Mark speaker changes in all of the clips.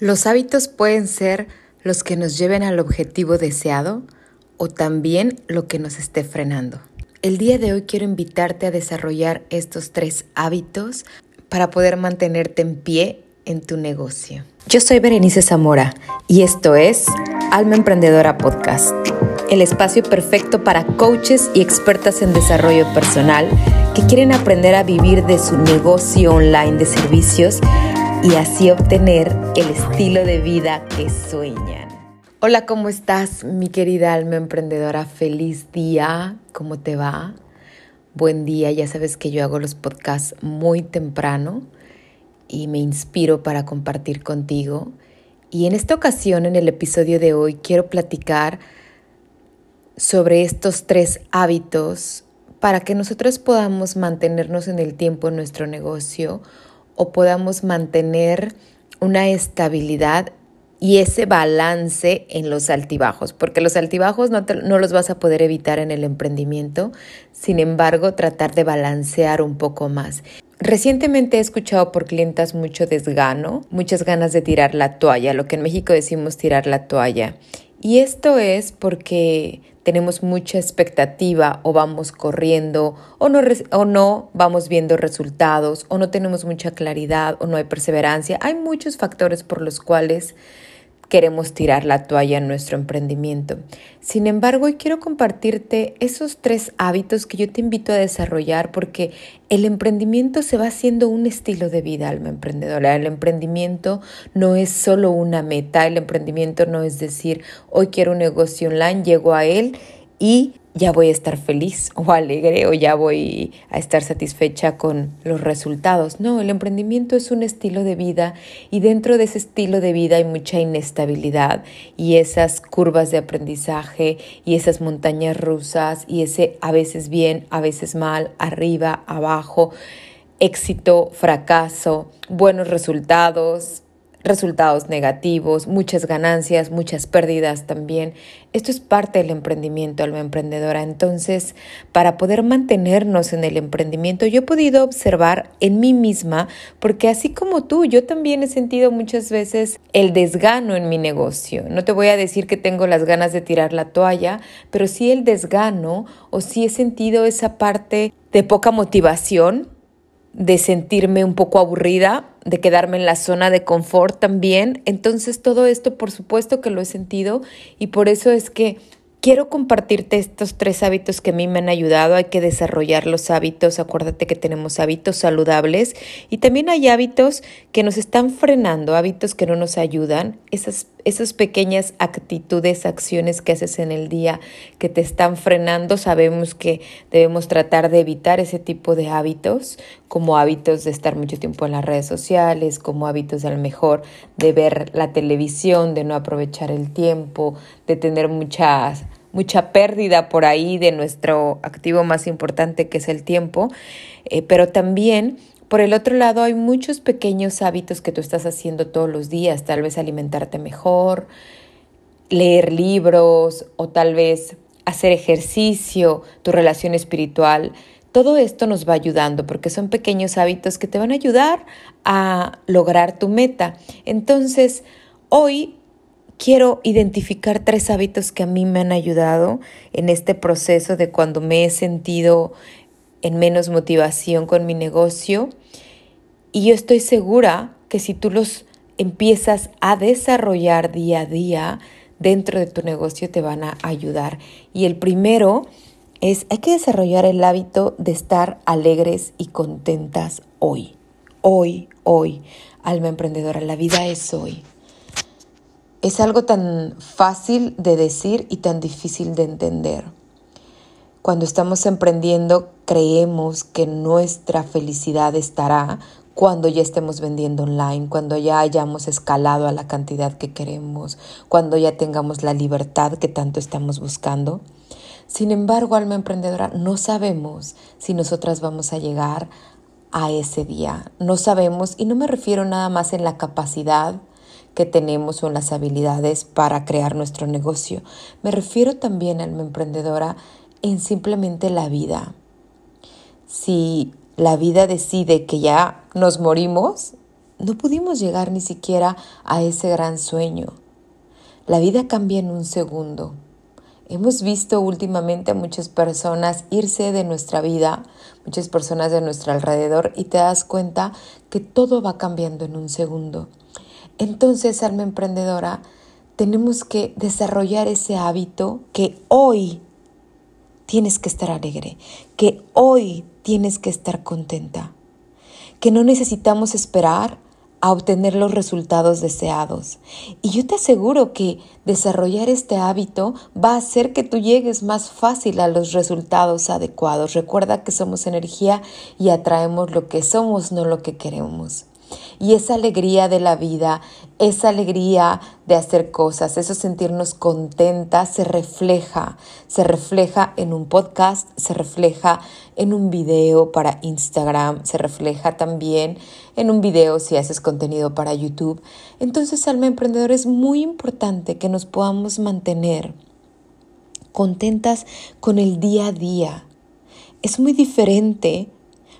Speaker 1: Los hábitos pueden ser los que nos lleven al objetivo deseado o también lo que nos esté frenando. El día de hoy quiero invitarte a desarrollar estos tres hábitos para poder mantenerte en pie en tu negocio. Yo soy Berenice Zamora y esto es Alma Emprendedora Podcast, el espacio perfecto para coaches y expertas en desarrollo personal que quieren aprender a vivir de su negocio online de servicios y así obtener el estilo de vida que sueñan. Hola, ¿cómo estás, mi querida alma emprendedora? Feliz día, ¿cómo te va? Buen día, ya sabes que yo hago los podcasts muy temprano y me inspiro para compartir contigo. Y en esta ocasión, en el episodio de hoy, quiero platicar sobre estos tres hábitos para que nosotros podamos mantenernos en el tiempo en nuestro negocio o podamos mantener una estabilidad y ese balance en los altibajos, porque los altibajos no, no, los vas a poder evitar en el emprendimiento, sin embargo, tratar de balancear un poco más. Recientemente he escuchado por clientas mucho desgano, muchas ganas de tirar la toalla, lo que en México decimos tirar la toalla. Y esto es porque tenemos mucha expectativa o vamos corriendo o no, o no vamos viendo resultados o no tenemos mucha claridad o no hay perseverancia. Hay muchos factores por los cuales queremos tirar la toalla en nuestro emprendimiento. Sin embargo, hoy quiero compartirte esos tres hábitos que yo te invito a desarrollar porque el emprendimiento se va haciendo un estilo de vida, alma emprendedora. El emprendimiento no es solo una meta, el emprendimiento no es decir, hoy quiero un negocio online, llego a él y ya voy a estar feliz o alegre o ya voy a estar satisfecha con los resultados. No, el emprendimiento es un estilo de vida y dentro de ese estilo de vida hay mucha inestabilidad y esas curvas de aprendizaje y esas montañas rusas y ese a veces bien, a veces mal, arriba, abajo, éxito, fracaso, buenos resultados, resultados negativos, muchas ganancias, muchas pérdidas también. Esto es parte del emprendimiento, alma emprendedora. Entonces, para poder mantenernos en el emprendimiento, yo he podido observar en mí misma, porque así como tú, yo también he sentido muchas veces el desgano en mi negocio. No te voy a decir que tengo las ganas de tirar la toalla, pero sí el desgano o sí he sentido esa parte de poca motivación de sentirme un poco aburrida, de quedarme en la zona de confort también. Entonces todo esto por supuesto que lo he sentido y por eso es que quiero compartirte estos tres hábitos que a mí me han ayudado. Hay que desarrollar los hábitos. Acuérdate que tenemos hábitos saludables y también hay hábitos que nos están frenando, hábitos que no nos ayudan. Esas, esas pequeñas actitudes, acciones que haces en el día que te están frenando, sabemos que debemos tratar de evitar ese tipo de hábitos, como hábitos de estar mucho tiempo en las redes sociales, como hábitos a lo mejor de ver la televisión, de no aprovechar el tiempo, de tener muchas mucha pérdida por ahí de nuestro activo más importante que es el tiempo, eh, pero también por el otro lado hay muchos pequeños hábitos que tú estás haciendo todos los días, tal vez alimentarte mejor, leer libros o tal vez hacer ejercicio, tu relación espiritual. Todo esto nos va ayudando porque son pequeños hábitos que te van a ayudar a lograr tu meta. Entonces, hoy quiero identificar tres hábitos que a mí me han ayudado en este proceso de cuando me he sentido en menos motivación con mi negocio. Y yo estoy segura que si tú los empiezas a desarrollar día a día dentro de tu negocio te van a ayudar. Y el primero es, hay que desarrollar el hábito de estar alegres y contentas hoy. Hoy, hoy. Alma emprendedora, la vida es hoy. Es algo tan fácil de decir y tan difícil de entender. Cuando estamos emprendiendo, creemos que nuestra felicidad estará cuando ya estemos vendiendo online, cuando ya hayamos escalado a la cantidad que queremos, cuando ya tengamos la libertad que tanto estamos buscando. Sin embargo, alma emprendedora, no sabemos si nosotras vamos a llegar a ese día. No sabemos, y no me refiero nada más en la capacidad, que tenemos o las habilidades para crear nuestro negocio. Me refiero también, alma emprendedora, en simplemente la vida. Si la vida decide que ya nos morimos, no pudimos llegar ni siquiera a ese gran sueño. La vida cambia en un segundo. Hemos visto últimamente a muchas personas irse de nuestra vida, muchas personas de nuestro alrededor, y te das cuenta que todo va cambiando en un segundo. Entonces, alma emprendedora, tenemos que desarrollar ese hábito que hoy tienes que estar alegre, que hoy tienes que estar contenta, que no necesitamos esperar a obtener los resultados deseados. Y yo te aseguro que desarrollar este hábito va a hacer que tú llegues más fácil a los resultados adecuados. Recuerda que somos energía y atraemos lo que somos, no lo que queremos. Y esa alegría de la vida, esa alegría de hacer cosas, eso sentirnos contentas se refleja, se refleja en un podcast, se refleja en un video para Instagram, se refleja también en un video si haces contenido para YouTube. Entonces, alma emprendedora, es muy importante que nos podamos mantener contentas con el día a día. Es muy diferente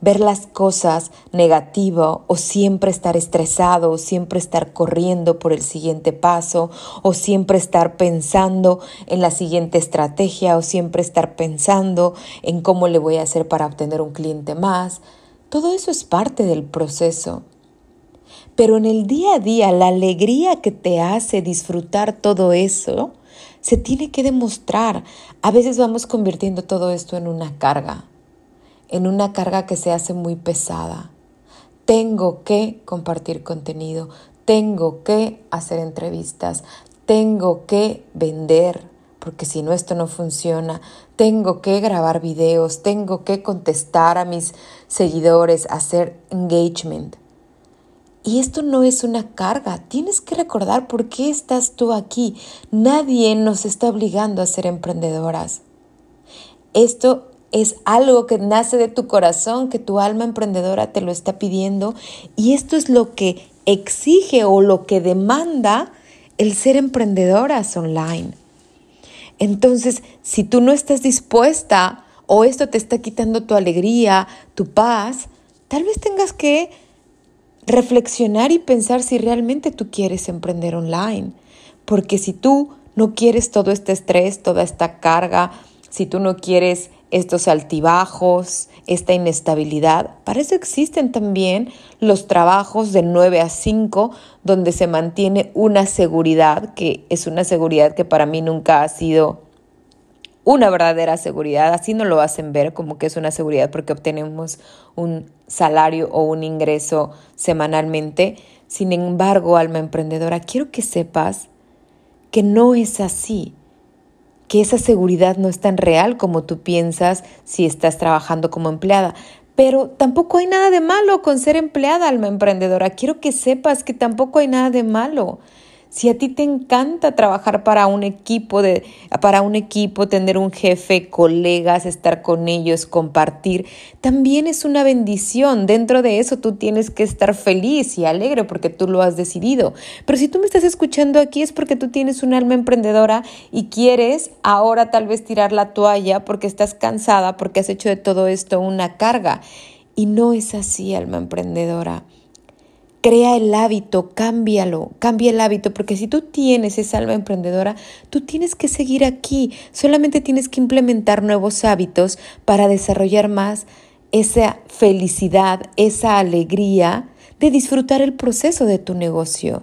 Speaker 1: ver las cosas negativo o siempre estar estresado o siempre estar corriendo por el siguiente paso o siempre estar pensando en la siguiente estrategia o siempre estar pensando en cómo le voy a hacer para obtener un cliente más. Todo eso es parte del proceso. Pero en el día a día, la alegría que te hace disfrutar todo eso, se tiene que demostrar. A veces vamos convirtiendo todo esto en una carga en una carga que se hace muy pesada. Tengo que compartir contenido, tengo que hacer entrevistas, tengo que vender, porque si no esto no funciona, tengo que grabar videos, tengo que contestar a mis seguidores, hacer engagement. Y esto no es una carga, tienes que recordar por qué estás tú aquí. Nadie nos está obligando a ser emprendedoras. Esto es algo que nace de tu corazón, que tu alma emprendedora te lo está pidiendo y esto es lo que exige o lo que demanda el ser emprendedoras online. Entonces, si tú no estás dispuesta o esto te está quitando tu alegría, tu paz, tal vez tengas que reflexionar y pensar si realmente tú quieres emprender online. Porque si tú no quieres todo este estrés, toda esta carga, si tú no quieres estos altibajos, esta inestabilidad. Para eso existen también los trabajos de 9 a 5, donde se mantiene una seguridad, que es una seguridad que para mí nunca ha sido una verdadera seguridad. Así no lo hacen ver como que es una seguridad porque obtenemos un salario o un ingreso semanalmente. Sin embargo, alma emprendedora, quiero que sepas que no es así que esa seguridad no es tan real como tú piensas si estás trabajando como empleada. Pero tampoco hay nada de malo con ser empleada, alma emprendedora. Quiero que sepas que tampoco hay nada de malo. Si a ti te encanta trabajar para un equipo de para un equipo, tener un jefe, colegas, estar con ellos, compartir, también es una bendición. Dentro de eso tú tienes que estar feliz y alegre porque tú lo has decidido. Pero si tú me estás escuchando aquí es porque tú tienes un alma emprendedora y quieres ahora tal vez tirar la toalla porque estás cansada, porque has hecho de todo esto una carga. Y no es así, alma emprendedora. Crea el hábito, cámbialo, cambia el hábito, porque si tú tienes esa alma emprendedora, tú tienes que seguir aquí, solamente tienes que implementar nuevos hábitos para desarrollar más esa felicidad, esa alegría de disfrutar el proceso de tu negocio.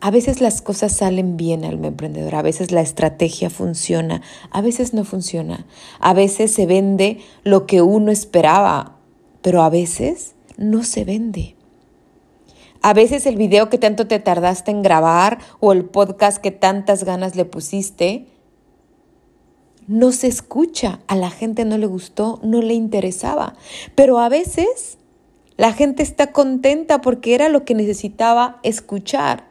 Speaker 1: A veces las cosas salen bien alma emprendedora, a veces la estrategia funciona, a veces no funciona, a veces se vende lo que uno esperaba, pero a veces no se vende. A veces el video que tanto te tardaste en grabar o el podcast que tantas ganas le pusiste no se escucha, a la gente no le gustó, no le interesaba. Pero a veces la gente está contenta porque era lo que necesitaba escuchar.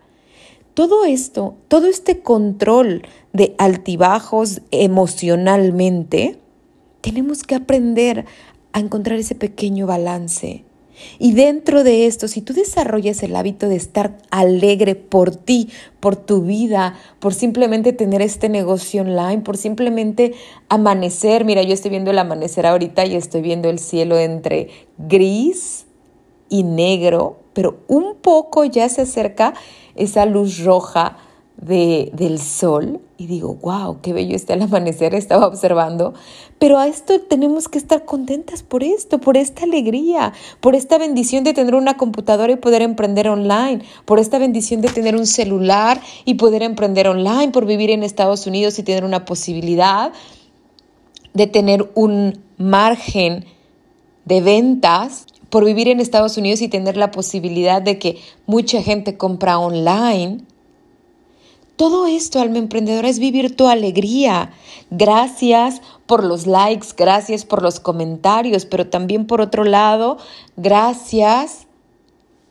Speaker 1: Todo esto, todo este control de altibajos emocionalmente, tenemos que aprender a encontrar ese pequeño balance y dentro de esto, si tú desarrollas el hábito de estar alegre por ti, por tu vida, por simplemente tener este negocio online, por simplemente amanecer, mira, yo estoy viendo el amanecer ahorita y estoy viendo el cielo entre gris y negro, pero un poco ya se acerca esa luz roja de, del sol y digo, wow, qué bello está el amanecer, estaba observando, pero a esto tenemos que estar contentas por esto, por esta alegría, por esta bendición de tener una computadora y poder emprender online, por esta bendición de tener un celular y poder emprender online, por vivir en Estados Unidos y tener una posibilidad de tener un margen de ventas por vivir en Estados Unidos y tener la posibilidad de que mucha gente compra online. Todo esto, alma emprendedora, es vivir tu alegría. Gracias por los likes, gracias por los comentarios, pero también por otro lado, gracias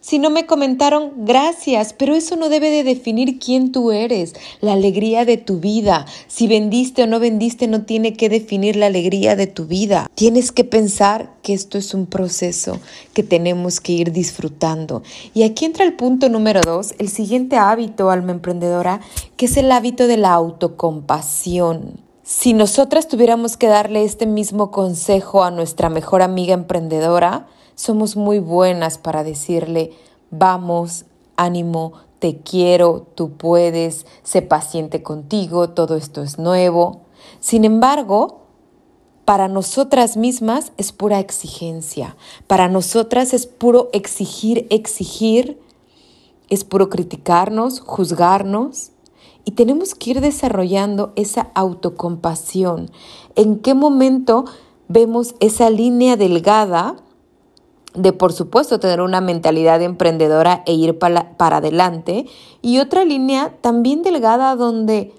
Speaker 1: si no me comentaron, gracias, pero eso no debe de definir quién tú eres, la alegría de tu vida. Si vendiste o no vendiste no tiene que definir la alegría de tu vida. Tienes que pensar que esto es un proceso que tenemos que ir disfrutando. Y aquí entra el punto número dos, el siguiente hábito, alma emprendedora, que es el hábito de la autocompasión. Si nosotras tuviéramos que darle este mismo consejo a nuestra mejor amiga emprendedora, somos muy buenas para decirle, vamos, ánimo, te quiero, tú puedes, sé paciente contigo, todo esto es nuevo. Sin embargo, para nosotras mismas es pura exigencia, para nosotras es puro exigir, exigir, es puro criticarnos, juzgarnos. Y tenemos que ir desarrollando esa autocompasión. ¿En qué momento vemos esa línea delgada de por supuesto tener una mentalidad emprendedora e ir para, para, adelante y otra línea también delgada donde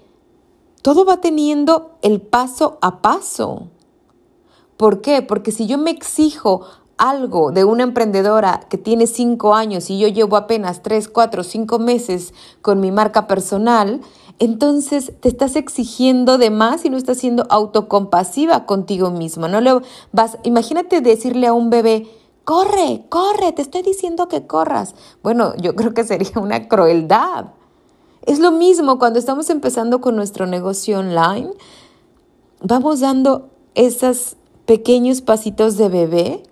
Speaker 1: todo va teniendo el paso a paso. ¿Por qué? Porque si yo me exijo algo de una emprendedora que tiene cinco años y yo llevo apenas tres, cuatro, cinco meses con mi marca personal, entonces te estás exigiendo de más y no estás siendo autocompasiva contigo misma. No le vas, imagínate decirle a un bebé, corre, corre, te estoy diciendo que corras. Bueno, yo creo que sería una crueldad. Es lo mismo cuando estamos empezando con nuestro negocio online, vamos dando esos pequeños pasitos de bebé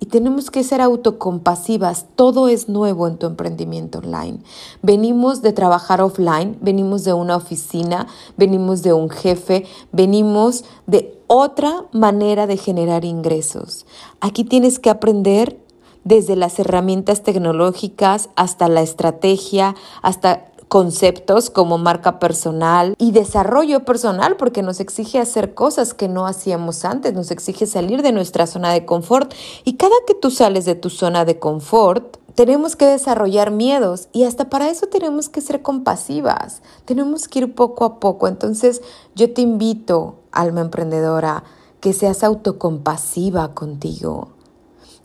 Speaker 1: y tenemos que ser autocompasivas. Todo es nuevo en tu emprendimiento online. Venimos de trabajar offline, venimos de una oficina, venimos de un jefe, venimos de otra manera de generar ingresos. Aquí tienes que aprender desde las herramientas tecnológicas hasta la estrategia, hasta conceptos como marca personal y desarrollo personal porque nos exige hacer cosas que no hacíamos antes, nos exige salir de nuestra zona de confort. Y cada que tú sales de tu zona de confort, tenemos que desarrollar miedos y hasta para eso tenemos que ser compasivas, tenemos que ir poco a poco. Entonces yo te invito, alma emprendedora, que seas autocompasiva contigo,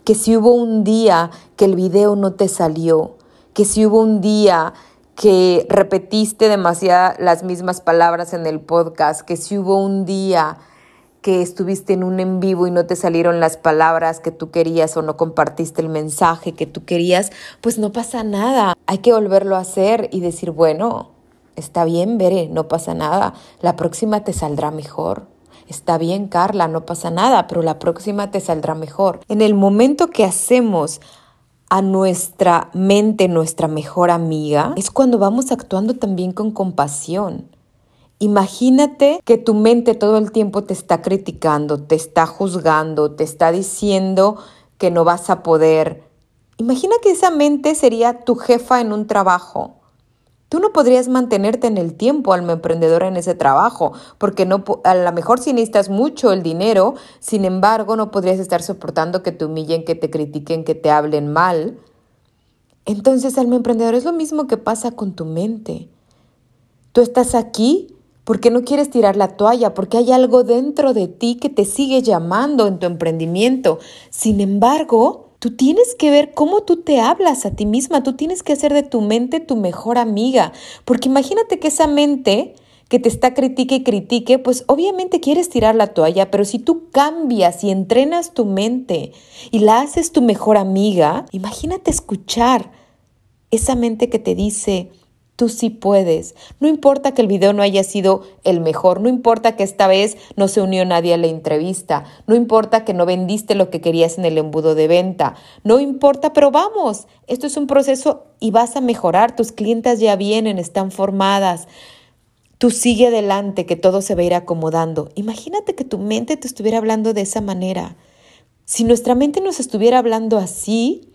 Speaker 1: que si hubo un día que el video no te salió, que si hubo un día que repetiste demasiado las mismas palabras en el podcast, que si hubo un día que estuviste en un en vivo y no te salieron las palabras que tú querías o no compartiste el mensaje que tú querías, pues no pasa nada. Hay que volverlo a hacer y decir, bueno, está bien, Veré, no pasa nada. La próxima te saldrá mejor. Está bien, Carla, no pasa nada, pero la próxima te saldrá mejor. En el momento que hacemos a nuestra mente, nuestra mejor amiga, es cuando vamos actuando también con compasión. Imagínate que tu mente todo el tiempo te está criticando, te está juzgando, te está diciendo que no vas a poder. Imagina que esa mente sería tu jefa en un trabajo Tú no podrías mantenerte en el tiempo, alma emprendedora, en ese trabajo, porque no, a lo mejor si necesitas mucho el dinero, sin embargo, no podrías estar soportando que te humillen, que te critiquen, que te hablen mal. Entonces, alma emprendedora, es lo mismo que pasa con tu mente. Tú estás aquí porque no quieres tirar la toalla, porque hay algo dentro de ti que te sigue llamando en tu emprendimiento. Sin embargo, Tú tienes que ver cómo tú te hablas a ti misma, tú tienes que hacer de tu mente tu mejor amiga, porque imagínate que esa mente que te está critique y critique, pues obviamente quieres tirar la toalla, pero si tú cambias y entrenas tu mente y la haces tu mejor amiga, imagínate escuchar esa mente que te dice, Tú sí puedes. No importa que el video no haya sido el mejor, no importa que esta vez no se unió nadie a la entrevista, no importa que no vendiste lo que querías en el embudo de venta, no importa, pero vamos, esto es un proceso y vas a mejorar, tus clientas ya vienen, están formadas. Tú sigue adelante, que todo se va a ir acomodando. Imagínate que tu mente te estuviera hablando de esa manera. Si nuestra mente nos estuviera hablando así,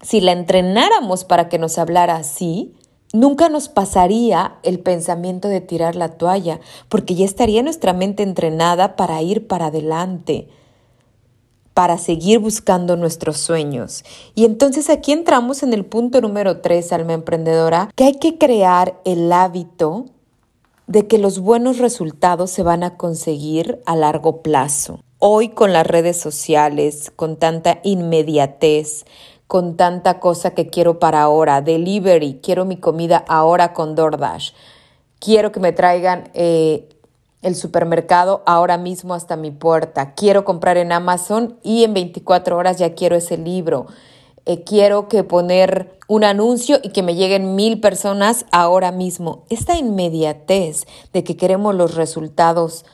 Speaker 1: si la entrenáramos para que nos hablara así, Nunca nos pasaría el pensamiento de tirar la toalla, porque ya estaría nuestra mente entrenada para ir para adelante, para seguir buscando nuestros sueños. Y entonces aquí entramos en el punto número tres, alma emprendedora, que hay que crear el hábito de que los buenos resultados se van a conseguir a largo plazo. Hoy con las redes sociales, con tanta inmediatez, con tanta cosa que quiero para ahora. Delivery, quiero mi comida ahora con DoorDash. Quiero que me traigan eh, el supermercado ahora mismo hasta mi puerta. Quiero comprar en Amazon y en 24 horas ya quiero ese libro. Eh, quiero que poner un anuncio y que me lleguen mil personas ahora mismo. Esta inmediatez de que queremos los resultados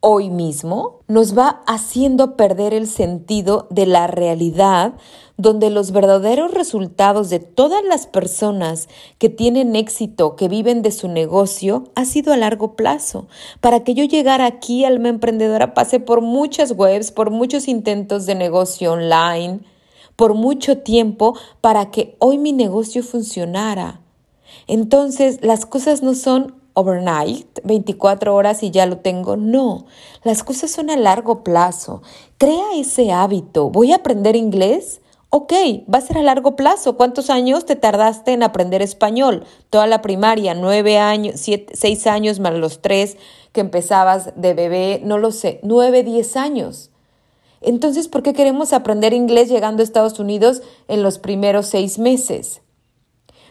Speaker 1: hoy mismo nos va haciendo perder el sentido de la realidad donde los verdaderos resultados de todas las personas que tienen éxito, que viven de su negocio, ha sido a largo plazo. Para que yo llegara aquí, alma emprendedora, pasé por muchas webs, por muchos intentos de negocio online, por mucho tiempo para que hoy mi negocio funcionara. Entonces, las cosas no son overnight, 24 horas y ya lo tengo. No, las cosas son a largo plazo. Crea ese hábito. ¿Voy a aprender inglés? Ok, va a ser a largo plazo. ¿Cuántos años te tardaste en aprender español? Toda la primaria, nueve años, seis años más los tres que empezabas de bebé, no lo sé, nueve, diez años. Entonces, ¿por qué queremos aprender inglés llegando a Estados Unidos en los primeros seis meses?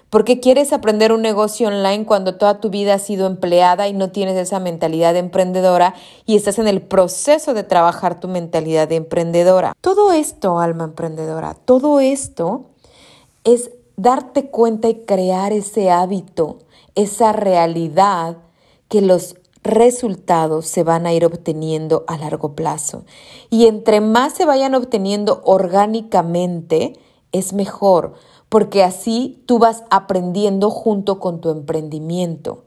Speaker 1: ¿Por qué quieres aprender un negocio online cuando toda tu vida has sido empleada y no tienes esa mentalidad de emprendedora y estás en el proceso de trabajar tu mentalidad de emprendedora? Todo esto, alma emprendedora, todo esto es darte cuenta y crear ese hábito, esa realidad que los resultados se van a ir obteniendo a largo plazo. Y entre más se vayan obteniendo orgánicamente, es mejor porque así tú vas aprendiendo junto con tu emprendimiento.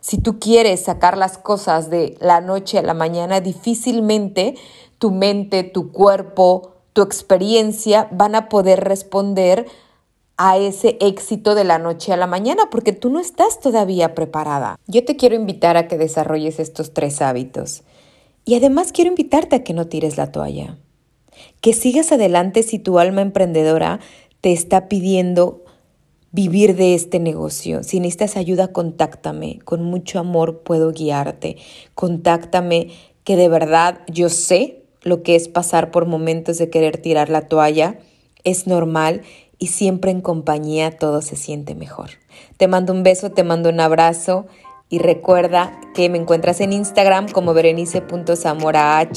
Speaker 1: Si tú quieres sacar las cosas de la noche a la mañana, difícilmente tu mente, tu cuerpo, tu experiencia van a poder responder a ese éxito de la noche a la mañana porque tú no estás todavía preparada. Yo te quiero invitar a que desarrolles estos tres hábitos y además quiero invitarte a que no tires la toalla, que sigas adelante si tu alma emprendedora te está pidiendo vivir de este negocio. Si necesitas ayuda, contáctame. Con mucho amor puedo guiarte. Contáctame que de verdad yo sé lo que es pasar por momentos de querer tirar la toalla. Es normal y siempre en compañía todo se siente mejor. Te mando un beso, te mando un abrazo y recuerda que me encuentras en Instagram como berenice.zamorah.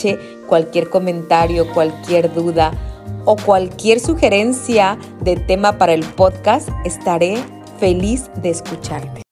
Speaker 1: Cualquier comentario, cualquier duda o cualquier sugerencia de tema para el podcast, estaré feliz de escucharte.